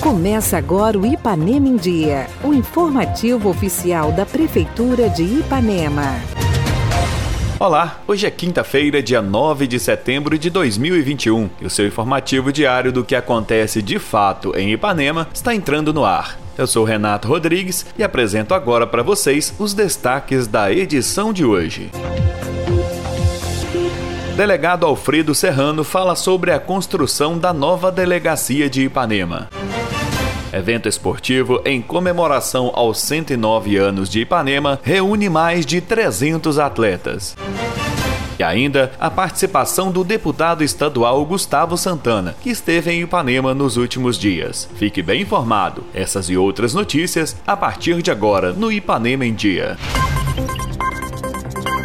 Começa agora o Ipanema em Dia, o informativo oficial da Prefeitura de Ipanema. Olá, hoje é quinta-feira, dia 9 de setembro de 2021 e o seu informativo diário do que acontece de fato em Ipanema está entrando no ar. Eu sou Renato Rodrigues e apresento agora para vocês os destaques da edição de hoje. Delegado Alfredo Serrano fala sobre a construção da nova delegacia de Ipanema. Evento esportivo em comemoração aos 109 anos de Ipanema reúne mais de 300 atletas. E ainda a participação do deputado estadual Gustavo Santana, que esteve em Ipanema nos últimos dias. Fique bem informado. Essas e outras notícias a partir de agora no Ipanema em Dia.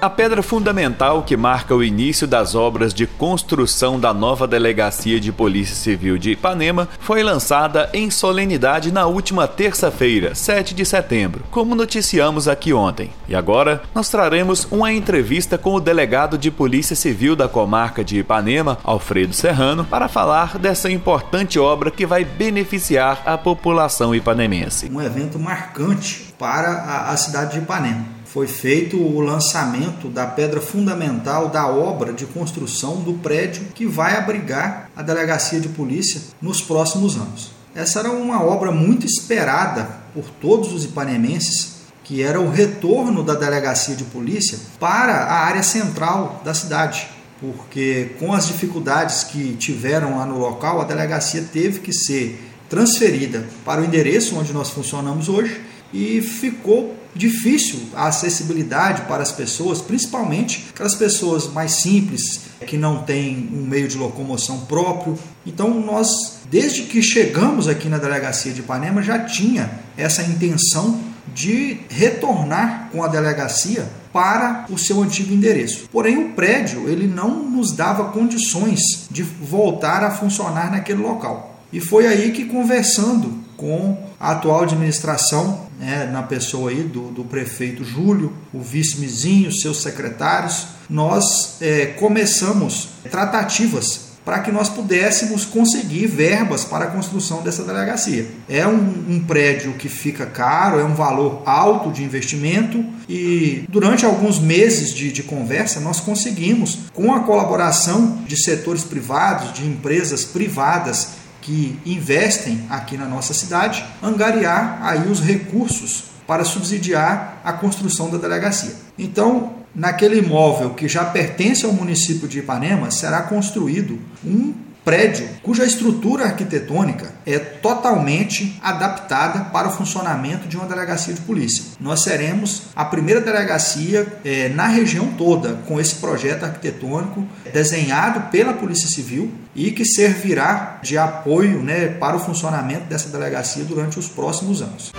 A pedra fundamental que marca o início das obras de construção da nova delegacia de Polícia Civil de Ipanema foi lançada em solenidade na última terça-feira, 7 de setembro, como noticiamos aqui ontem. E agora nós traremos uma entrevista com o delegado de Polícia Civil da comarca de Ipanema, Alfredo Serrano, para falar dessa importante obra que vai beneficiar a população ipanemense. Um evento marcante para a, a cidade de Ipanema foi feito o lançamento da pedra fundamental da obra de construção do prédio que vai abrigar a delegacia de polícia nos próximos anos. Essa era uma obra muito esperada por todos os ipanemenses, que era o retorno da delegacia de polícia para a área central da cidade, porque com as dificuldades que tiveram lá no local, a delegacia teve que ser transferida para o endereço onde nós funcionamos hoje e ficou difícil a acessibilidade para as pessoas, principalmente aquelas pessoas mais simples, que não têm um meio de locomoção próprio. Então, nós, desde que chegamos aqui na delegacia de Ipanema, já tinha essa intenção de retornar com a delegacia para o seu antigo endereço. Porém, o prédio ele não nos dava condições de voltar a funcionar naquele local. E foi aí que, conversando com a atual administração, né, na pessoa aí do, do prefeito Júlio, o vice Mizinho, seus secretários, nós é, começamos tratativas para que nós pudéssemos conseguir verbas para a construção dessa delegacia. É um, um, prédio que fica caro, é um valor alto de investimento e durante alguns meses de, de conversa nós conseguimos, com a colaboração de setores privados, de empresas privadas que investem aqui na nossa cidade, angariar aí os recursos para subsidiar a construção da delegacia. Então, naquele imóvel que já pertence ao município de Ipanema, será construído um prédio cuja estrutura arquitetônica é totalmente adaptada para o funcionamento de uma delegacia de polícia. Nós seremos a primeira delegacia é, na região toda com esse projeto arquitetônico desenhado pela Polícia Civil e que servirá de apoio né, para o funcionamento dessa delegacia durante os próximos anos.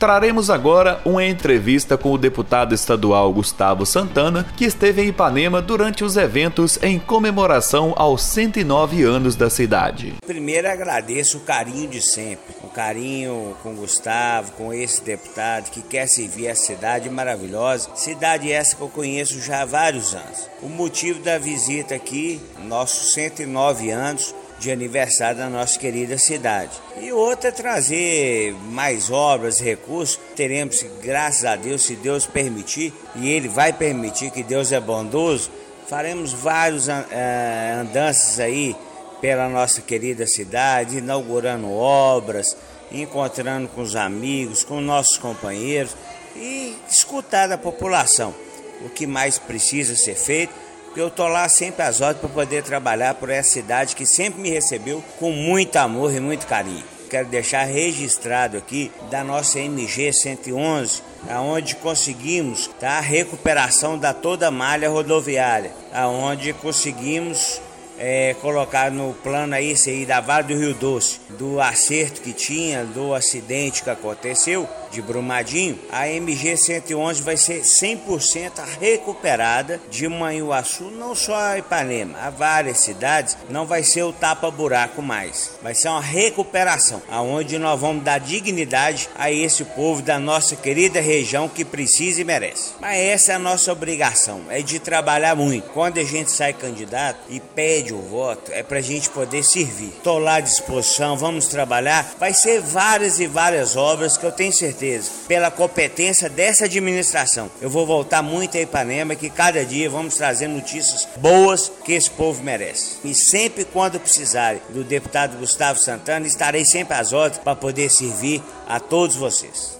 Traremos agora uma entrevista com o deputado estadual Gustavo Santana, que esteve em Ipanema durante os eventos em comemoração aos 109 anos da cidade. Primeiro agradeço o carinho de sempre, o carinho com Gustavo, com esse deputado que quer servir a cidade maravilhosa, cidade essa que eu conheço já há vários anos. O motivo da visita aqui, nossos 109 anos, de aniversário da nossa querida cidade. E outra é trazer mais obras, recursos. Teremos, graças a Deus, se Deus permitir, e Ele vai permitir que Deus é bondoso, faremos vários uh, andanças aí pela nossa querida cidade, inaugurando obras, encontrando com os amigos, com nossos companheiros e escutar da população o que mais precisa ser feito porque eu tô lá sempre às horas para poder trabalhar por essa cidade que sempre me recebeu com muito amor e muito carinho. Quero deixar registrado aqui da nossa MG 111, aonde conseguimos tá, a recuperação da toda a malha rodoviária, aonde conseguimos é, colocar no plano aí, aí da Vale do Rio Doce, do acerto que tinha, do acidente que aconteceu, de Brumadinho, a MG 111 vai ser 100% recuperada de Manhuaçu, não só a Ipanema, a várias cidades, não vai ser o tapa-buraco mais. Vai ser uma recuperação, aonde nós vamos dar dignidade a esse povo da nossa querida região que precisa e merece. Mas essa é a nossa obrigação, é de trabalhar muito. Quando a gente sai candidato e pede o voto, é pra gente poder servir. Tô lá à disposição, vamos trabalhar. Vai ser várias e várias obras que eu tenho certeza, pela competência dessa administração. Eu vou voltar muito a Ipanema, que cada dia vamos trazer notícias boas que esse povo merece. E sempre quando precisarem do deputado Gustavo Santana, estarei sempre às ordens para poder servir a todos vocês.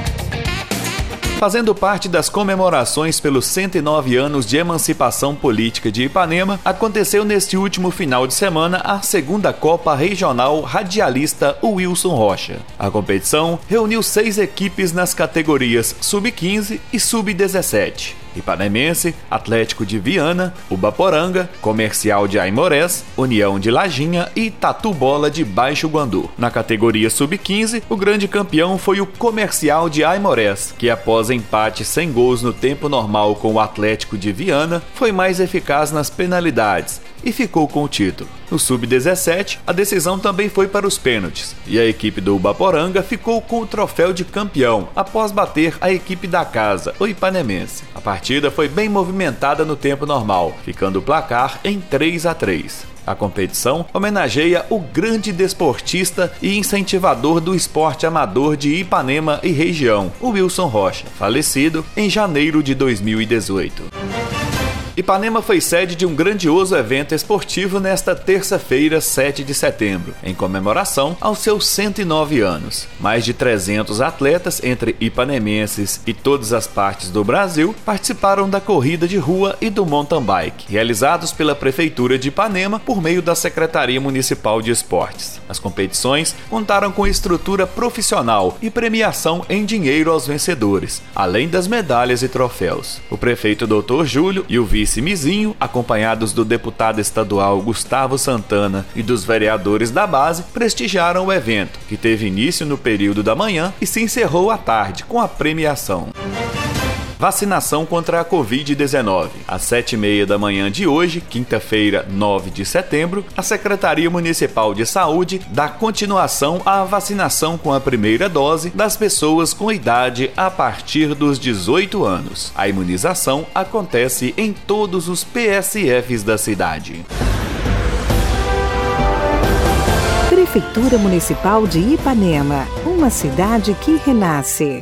Fazendo parte das comemorações pelos 109 anos de emancipação política de Ipanema, aconteceu neste último final de semana a segunda Copa Regional Radialista Wilson Rocha. A competição reuniu seis equipes nas categorias Sub-15 e Sub-17. Ipanemense, Atlético de Viana, Ubaporanga, Comercial de Aimorés, União de Lajinha e Tatu Bola de Baixo Guandu. Na categoria Sub-15, o grande campeão foi o Comercial de Aimorés, que após empate sem gols no tempo normal com o Atlético de Viana, foi mais eficaz nas penalidades e ficou com o título. No Sub-17, a decisão também foi para os pênaltis, e a equipe do Ubaporanga ficou com o troféu de campeão após bater a equipe da casa, o Ipanemense. A partida foi bem movimentada no tempo normal, ficando o placar em 3 a 3. A competição homenageia o grande desportista e incentivador do esporte amador de Ipanema e região, o Wilson Rocha, falecido em janeiro de 2018. Ipanema foi sede de um grandioso evento esportivo nesta terça-feira, 7 de setembro, em comemoração aos seus 109 anos. Mais de 300 atletas, entre ipanemenses e todas as partes do Brasil, participaram da corrida de rua e do mountain bike, realizados pela Prefeitura de Ipanema por meio da Secretaria Municipal de Esportes. As competições contaram com estrutura profissional e premiação em dinheiro aos vencedores, além das medalhas e troféus. O prefeito Dr. Júlio e o vice vice Mizinho, acompanhados do deputado estadual Gustavo Santana e dos vereadores da base, prestigiaram o evento, que teve início no período da manhã e se encerrou à tarde com a premiação. Vacinação contra a Covid-19. Às sete e meia da manhã de hoje, quinta-feira, 9 de setembro, a Secretaria Municipal de Saúde dá continuação à vacinação com a primeira dose das pessoas com idade a partir dos 18 anos. A imunização acontece em todos os PSFs da cidade. Prefeitura Municipal de Ipanema, uma cidade que renasce.